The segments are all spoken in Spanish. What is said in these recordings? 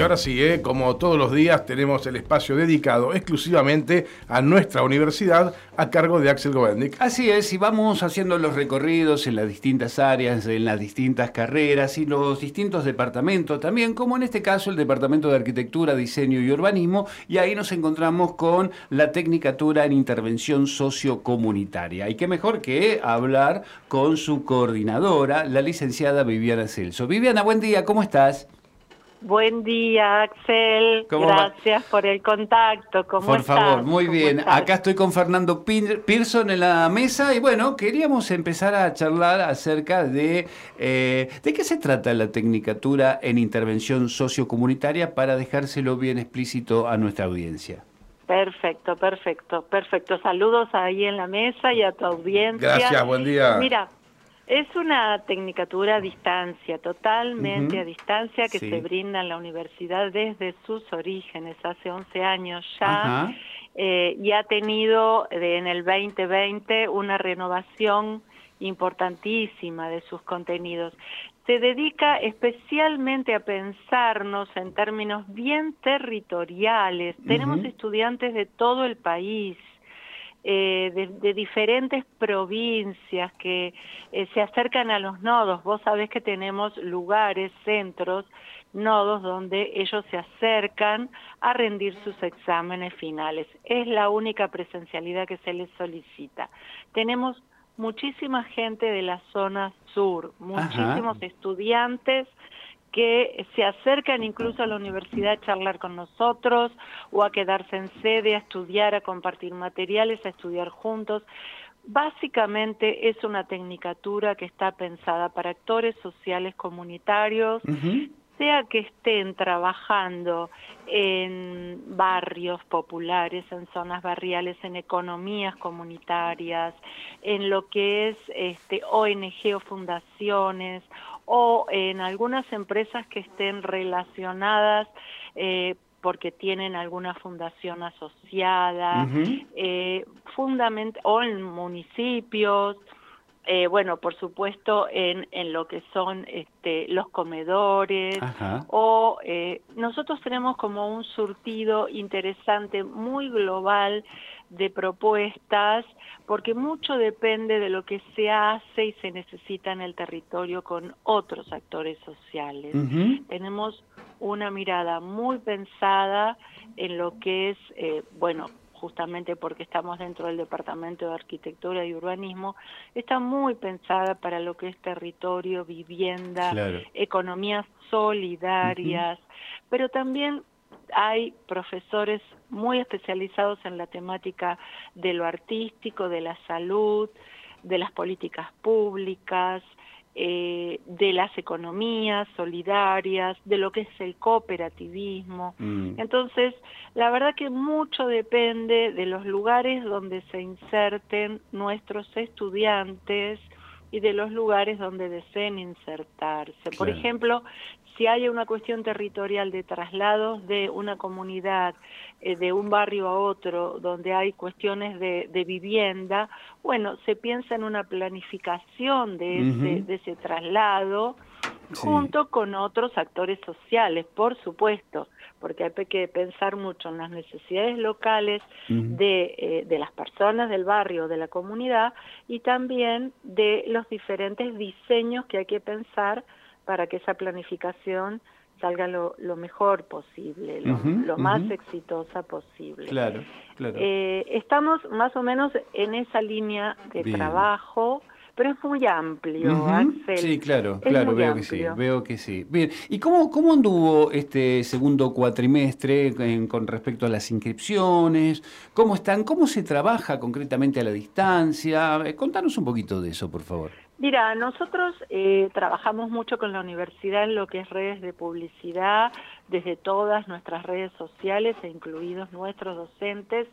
Y ahora sí, ¿eh? como todos los días, tenemos el espacio dedicado exclusivamente a nuestra universidad a cargo de Axel Govendic. Así es, y vamos haciendo los recorridos en las distintas áreas, en las distintas carreras y los distintos departamentos también, como en este caso el Departamento de Arquitectura, Diseño y Urbanismo, y ahí nos encontramos con la Tecnicatura en Intervención Sociocomunitaria. Y qué mejor que hablar con su coordinadora, la licenciada Viviana Celso. Viviana, buen día, ¿cómo estás? Buen día, Axel. Gracias por el contacto. ¿Cómo por favor, muy bien. Acá estoy con Fernando Pearson en la mesa y bueno, queríamos empezar a charlar acerca de eh, de qué se trata la Tecnicatura en Intervención Sociocomunitaria para dejárselo bien explícito a nuestra audiencia. Perfecto, perfecto, perfecto. Saludos ahí en la mesa y a tu audiencia. Gracias, buen día. Mira, es una tecnicatura a distancia, totalmente a distancia, que se brinda en la universidad desde sus orígenes, hace 11 años ya, eh, y ha tenido en el 2020 una renovación importantísima de sus contenidos. Se dedica especialmente a pensarnos en términos bien territoriales. Tenemos estudiantes de todo el país, eh, de, diferentes provincias que eh, se acercan a los nodos. Vos sabés que tenemos lugares, centros, nodos donde ellos se acercan a rendir sus exámenes finales. Es la única presencialidad que se les solicita. Tenemos muchísima gente de la zona sur, muchísimos estudiantes que se acercan incluso a la universidad a charlar con nosotros o a quedarse en sede, a estudiar, a compartir materiales, a estudiar juntos. Básicamente es una tecnicatura que está pensada para actores sociales comunitarios, sea que estén trabajando en barrios populares, en zonas barriales, en economías comunitarias, en lo que es este, ONG o fundaciones o en algunas empresas que estén relacionadas eh, porque tienen alguna fundación asociada, eh, o en municipios, eh, bueno, por supuesto, en, en lo que son este, los comedores, o eh, nosotros tenemos como un surtido interesante, muy global, de propuestas, porque mucho depende de lo que se hace y se necesita en el territorio con otros actores sociales. Tenemos una mirada muy pensada en lo que es, eh, bueno, justamente porque estamos dentro del Departamento de Arquitectura y Urbanismo, está muy pensada para lo que es territorio, vivienda, economías solidarias, pero también hay profesores muy especializados en la temática de lo artístico, de la salud, de las políticas públicas, eh, de las economías solidarias, de lo que es el cooperativismo. Mm. Entonces, la verdad que mucho depende de los lugares donde se inserten nuestros estudiantes y de los lugares donde deseen insertarse. Por ejemplo, si hay una cuestión territorial de traslados de una comunidad, eh, de un barrio a otro, donde hay cuestiones de, vivienda, bueno, se piensa en una planificación de, ese, traslado junto con otros actores sociales, por supuesto, porque hay que pensar mucho en las necesidades locales de, eh, de las personas del barrio, de la comunidad, y también de los diferentes diseños que hay que pensar para que esa planificación salga lo, mejor posible, lo, más exitosa posible. Claro, claro. Eh, estamos más o menos en esa línea de trabajo, pero es muy amplio, Axel. Sí, claro, claro, veo que sí, veo que sí. Bien, ¿y cómo, cómo anduvo este segundo cuatrimestre con respecto a las inscripciones? ¿Cómo están? ¿Cómo se trabaja concretamente a la distancia? Eh, contanos un poquito de eso, por favor. Mira, nosotros eh, trabajamos mucho con la universidad en lo que es redes de publicidad, desde todas nuestras redes sociales, e incluidos nuestros docentes.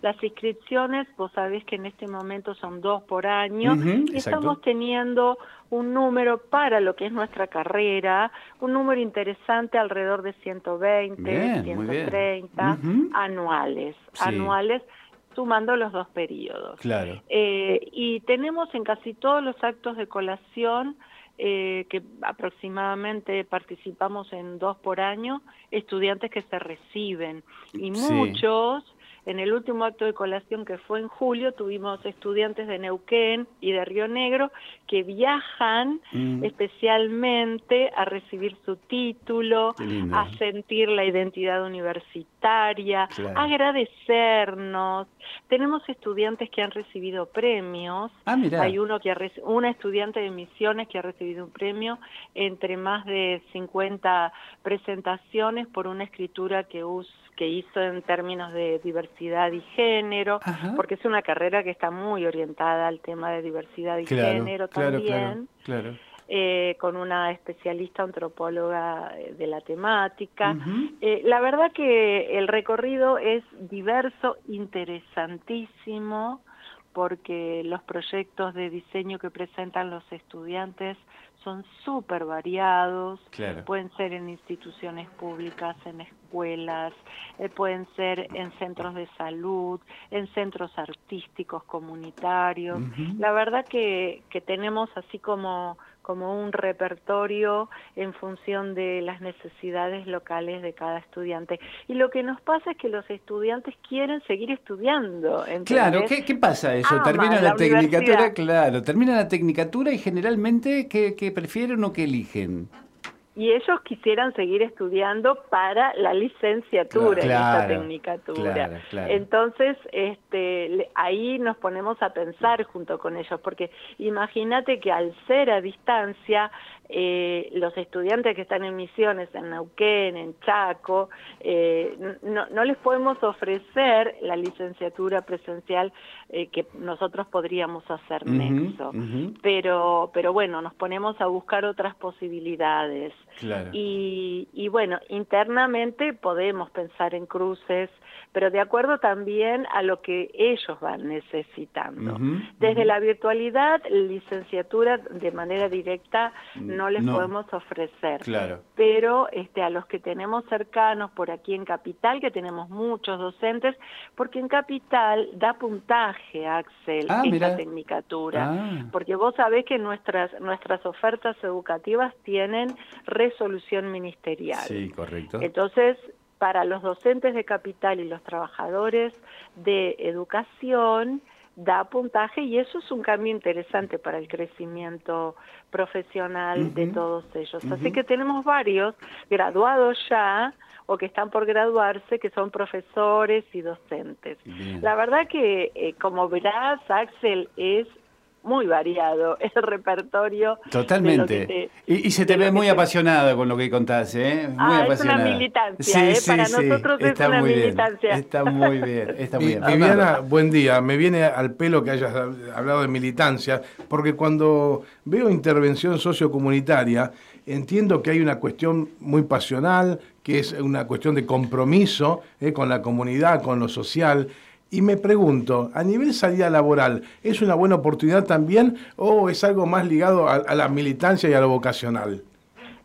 Las inscripciones, vos sabés que en este momento son dos por año, y estamos teniendo un número para lo que es nuestra carrera, un número interesante alrededor de 120, 130 anuales, anuales sumando los dos periodos. Claro. Eh, y tenemos en casi todos los actos de colación eh, que aproximadamente participamos en dos por año, estudiantes que se reciben y muchos en el último acto de colación que fue en julio tuvimos estudiantes de Neuquén y de Río Negro que viajan mm. especialmente a recibir su título, a sentir la identidad universitaria, a agradecernos. Tenemos estudiantes que han recibido premios. Ah, Hay uno que ha una estudiante de misiones que ha recibido un premio entre más de 50 presentaciones por una escritura que usa que hizo en términos de diversidad y género, porque es una carrera que está muy orientada al tema de diversidad y género también. Eh, con una especialista antropóloga eh, de la temática. Eh, la verdad que el recorrido es diverso, interesantísimo, porque los proyectos de diseño que presentan los estudiantes son súper variados, pueden ser en instituciones públicas, en escuelas, eh, pueden ser en centros de salud, en centros artísticos comunitarios. La verdad que, que tenemos así como como un repertorio en función de las necesidades locales de cada estudiante. Y lo que nos pasa es que los estudiantes quieren seguir estudiando. Claro, ¿qué, pasa eso? termina la, tecnicatura, claro, termina la tecnicatura y generalmente, ¿qué, qué prefieren o qué eligen? Y ellos quisieran seguir estudiando para la licenciatura en esta tecnicatura. Entonces, este, ahí nos ponemos a pensar junto con ellos, porque imagínate que al ser a distancia, eh, los estudiantes que están en misiones en Neuquén, en Chaco, eh, no, no, les podemos ofrecer la licenciatura presencial eh, que nosotros podríamos hacer nexo. pero, pero bueno, nos ponemos a buscar otras posibilidades. Y, y bueno, internamente podemos pensar en cruces, pero de acuerdo también a lo que ellos van necesitando. Desde la virtualidad, licenciatura de manera directa no les podemos ofrecer. Claro. Pero este, a los que tenemos cercanos por aquí en Capital, que tenemos muchos docentes, porque en Capital da puntaje, Axel, ah, esta tecnicatura. Ah. Porque vos sabés que nuestras, nuestras ofertas educativas tienen resolución ministerial. Sí, correcto. Entonces, para los docentes de capital y los trabajadores de educación da puntaje y eso es un cambio interesante para el crecimiento profesional de todos ellos. Así que tenemos varios graduados ya o que están por graduarse que son profesores y docentes. La verdad que, eh, como verás, Axel, es muy variado el repertorio. Totalmente. y, se te ve muy apasionada con lo que contás, ¿eh? Muy ah, apasionada. Es una militancia, ¿eh? Para nosotros es una militancia. Está muy bien, está muy bien. Viviana, buen día. Me viene al pelo que hayas hablado de militancia, porque cuando veo intervención sociocomunitaria, entiendo que hay una cuestión muy pasional, que es una cuestión de compromiso ¿eh? con la comunidad, con lo social. Y me pregunto, a nivel salida laboral, ¿es una buena oportunidad también o es algo más ligado a, la militancia y a lo vocacional?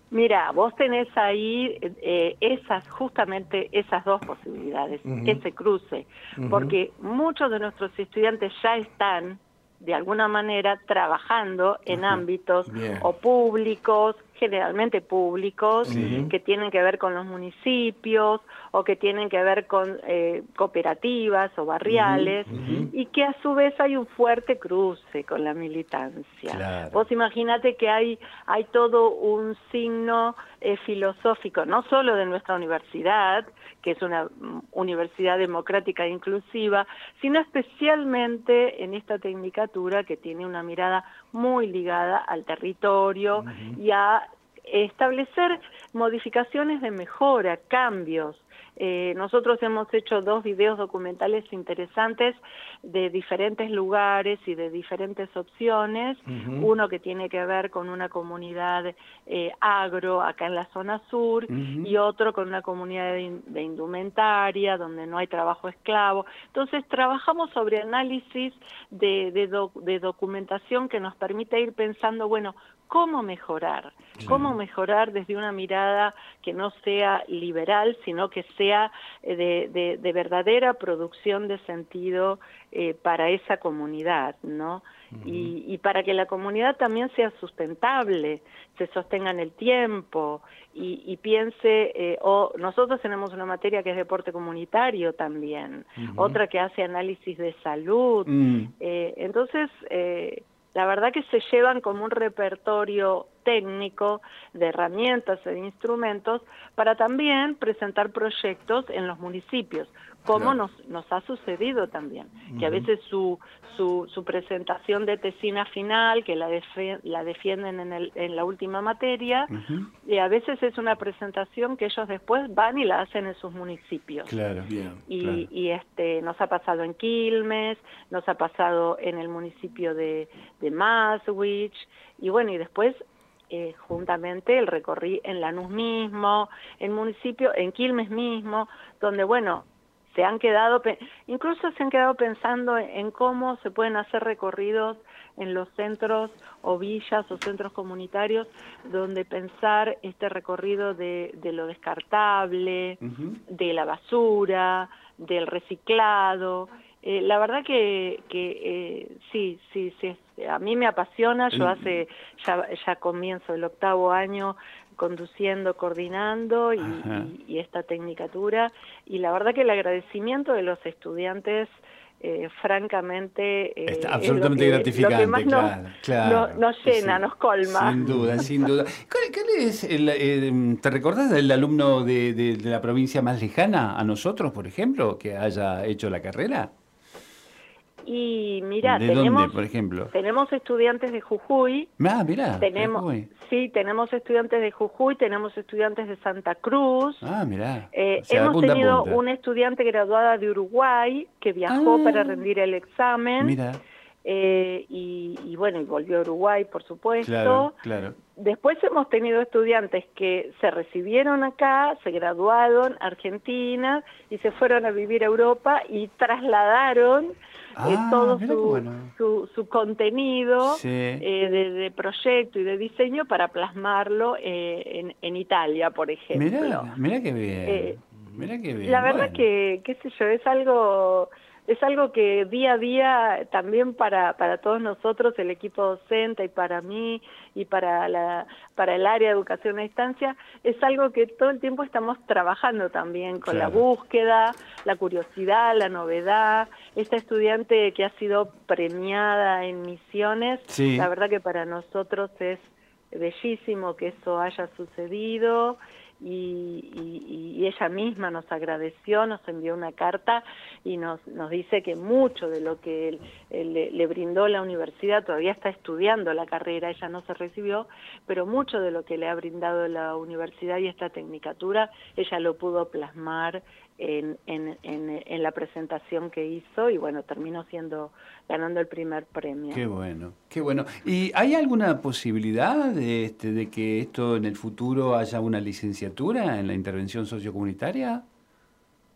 Mira, vos tenés ahí eh, esas, justamente esas dos posibilidades, ese cruce, porque muchos de nuestros estudiantes ya están de alguna manera trabajando en ámbitos o públicos generalmente públicos que tienen que ver con los municipios o que tienen que ver con eh, cooperativas o barriales y que a su vez hay un fuerte cruce con la militancia. Vos imagínate que hay, hay todo un signo eh, filosófico, no solo de nuestra universidad, que es una mm, universidad democrática e inclusiva, sino especialmente en esta tecnicatura que tiene una mirada muy ligada al territorio y a establecer modificaciones de mejora, cambios Eh, nosotros hemos hecho dos videos documentales interesantes de diferentes lugares y de diferentes opciones. Uno que tiene que ver con una comunidad eh, agro acá en la zona sur y otro con una comunidad de, indumentaria donde no hay trabajo esclavo. Entonces trabajamos sobre análisis de, de documentación que nos permite ir pensando, bueno, cómo mejorar, cómo mejorar desde una mirada que no sea liberal, sino que sea eh, de, verdadera producción de sentido eh, para esa comunidad, ¿no? y, para que la comunidad también sea sustentable, se sostenga en el tiempo y, piense, eh, o nosotros tenemos una materia que es deporte comunitario también, otra que hace análisis de salud, mm. entonces la verdad que se llevan como un repertorio técnico de herramientas e instrumentos para también presentar proyectos en los municipios, como nos, nos ha sucedido también, que a veces su, su, su, presentación de tesina final, que la, la defienden en, el, en la última materia, y a veces es una presentación que ellos después van y la hacen en sus municipios. Claro, y, y este, nos ha pasado en Quilmes, nos ha pasado en el municipio de, de Maswich, y bueno, y después eh, juntamente el recorrí en Lanús mismo, en municipio, en Quilmes mismo, donde bueno, se han quedado, incluso se han quedado pensando en cómo se pueden hacer recorridos en los centros o villas o centros comunitarios donde pensar este recorrido de, lo descartable, de la basura, del reciclado. Eh, la verdad que, que eh, sí, sí, sí, a mí me apasiona, yo hace, ya, ya comienzo el octavo año conduciendo, coordinando y, esta tecnicatura. Y la verdad que el agradecimiento de los estudiantes, eh, francamente, eh, Está absolutamente gratificante, claro, nos, llena, nos colma. Sin duda, sin duda. es eh, ¿Te recordás del alumno de, de la provincia más lejana a nosotros, por ejemplo, que haya hecho la carrera? Y mira, tenemos, por ejemplo? Tenemos estudiantes de Jujuy. Ah, mira. Tenemos, sí, tenemos estudiantes de Jujuy, tenemos estudiantes de Santa Cruz. Ah, mira. Eh, hemos tenido una estudiante graduada de Uruguay que viajó para ah. rendir el examen. Mira. Eh, y, bueno, y volvió a Uruguay, por supuesto. Claro, claro. Después hemos tenido estudiantes que se recibieron acá, se graduaron Argentina y se fueron a vivir a Europa y trasladaron eh, ah, todo su, su, contenido eh, de, proyecto y de diseño para plasmarlo eh, en, en, Italia, por ejemplo. Mira, mira qué bien. mira qué bien. La verdad que, qué sé yo, es algo es algo que día a día también para, para todos nosotros, el equipo docente y para mí y para, la, para el área de educación a distancia, es algo que todo el tiempo estamos trabajando también con la búsqueda, la curiosidad, la novedad. Esta estudiante que ha sido premiada en misiones, la verdad que para nosotros es bellísimo que eso haya sucedido y, ella misma nos agradeció, nos envió una carta y nos, nos dice que mucho de lo que le, brindó la universidad, todavía está estudiando la carrera, ella no se recibió, pero mucho de lo que le ha brindado la universidad y esta tecnicatura, ella lo pudo plasmar en, en, en, la presentación que hizo y bueno, terminó siendo, ganando el primer premio. Qué bueno, qué bueno. ¿Y hay alguna posibilidad de, este, de que esto en el futuro haya una licenciatura en la intervención sociocomunitaria?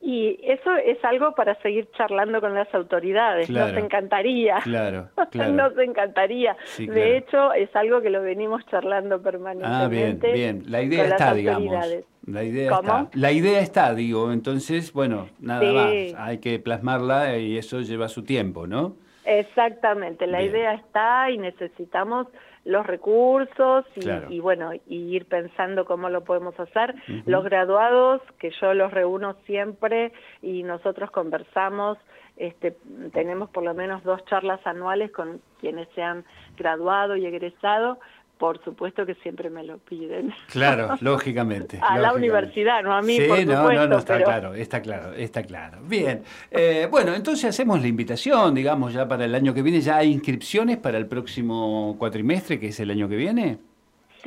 Y eso es algo para seguir charlando con las autoridades, nos encantaría. Claro, claro. nos encantaría. De hecho, es algo que lo venimos charlando permanentemente. Ah, bien, bien. La idea está, digamos. La idea está. La idea está, digo. Entonces, bueno, nada más. Hay que plasmarla y eso lleva su tiempo, ¿no? Exactamente. La idea está y necesitamos los recursos y, bueno, y ir pensando cómo lo podemos hacer. Los graduados, que yo los reúno siempre y nosotros conversamos, este, tenemos por lo menos dos charlas anuales con quienes se han graduado y egresado por supuesto que siempre me lo piden. Claro, lógicamente. a la universidad, no a mí, sí, por no, no, no, está claro, está claro, está claro. Bien, eh, bueno, entonces hacemos la invitación, digamos, ya para el año que viene. ¿Ya hay inscripciones para el próximo cuatrimestre, que es el año que viene?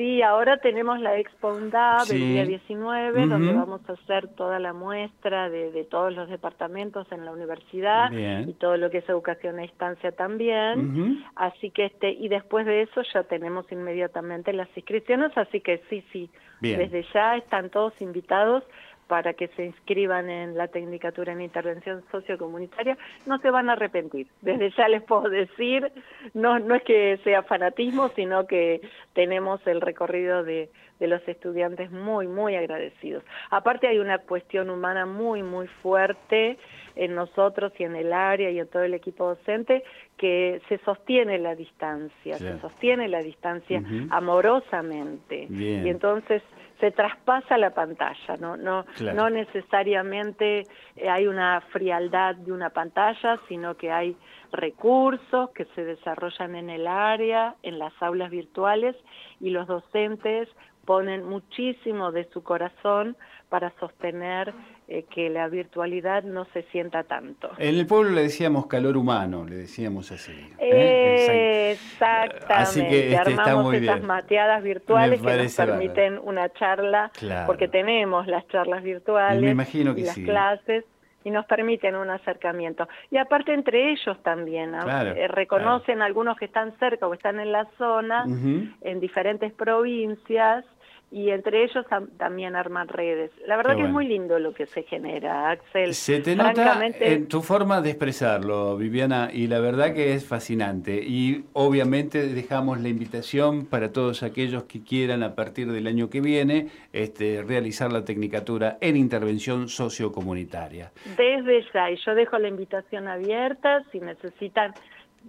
Sí, ahora tenemos la Expo UNDAB el día 19, donde vamos a hacer toda la muestra de, todos los departamentos en la universidad y todo lo que es educación a distancia también. Así que este y después de eso ya tenemos inmediatamente las inscripciones, así que sí, sí, desde ya están todos invitados para que se inscriban en la Tecnicatura en Intervención Sociocomunitaria, no se van a arrepentir. Desde ya les puedo decir, no, no es que sea fanatismo, sino que tenemos el recorrido de, de los estudiantes muy, muy agradecidos. Aparte hay una cuestión humana muy, muy fuerte en nosotros y en el área y en todo el equipo docente que se sostiene la distancia, se sostiene la distancia amorosamente. Y entonces se traspasa la pantalla, no, no, no necesariamente hay una frialdad de una pantalla, sino que hay recursos que se desarrollan en el área, en las aulas virtuales, y los docentes ponen muchísimo de su corazón para sostener eh, que la virtualidad no se sienta tanto. En el pueblo le decíamos calor humano, le decíamos así. ¿eh? Exactamente. Así que este, Armamos estas mateadas virtuales que nos permiten una charla, porque tenemos las charlas virtuales, Me imagino que y las clases y nos permiten un acercamiento. Y aparte entre ellos también, eh, reconocen algunos que están cerca o están en la zona, en diferentes provincias, y entre ellos también arman redes. La verdad que es muy lindo lo que se genera, Axel. Se te nota en tu forma de expresarlo, Viviana, y la verdad que es fascinante. Y obviamente dejamos la invitación para todos aquellos que quieran a partir del año que viene este, realizar la tecnicatura en intervención sociocomunitaria. Desde ya, y yo dejo la invitación abierta, si necesitan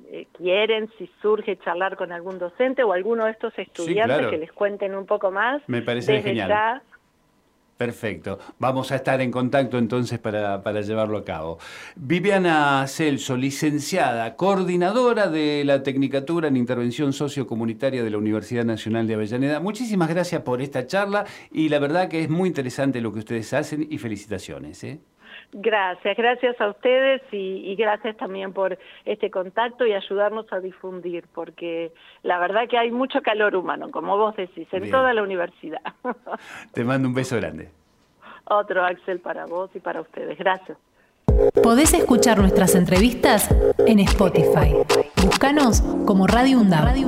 eh, quieren, si surge charlar con algún docente o alguno de estos estudiantes que les cuenten un poco más. Me parece genial. Perfecto. Vamos a estar en contacto entonces para, para, llevarlo a cabo. Viviana Celso, licenciada, coordinadora de la Tecnicatura en Intervención Sociocomunitaria de la Universidad Nacional de Avellaneda. Muchísimas gracias por esta charla y la verdad que es muy interesante lo que ustedes hacen y felicitaciones. ¿eh? Gracias, gracias a ustedes y, gracias también por este contacto y ayudarnos a difundir, porque la verdad que hay mucho calor humano, como vos decís, en toda la universidad. Te mando un beso grande. Otro, Axel, para vos y para ustedes. Gracias. Podés escuchar nuestras entrevistas en Spotify. Búscanos como Radio UNDAB. Radio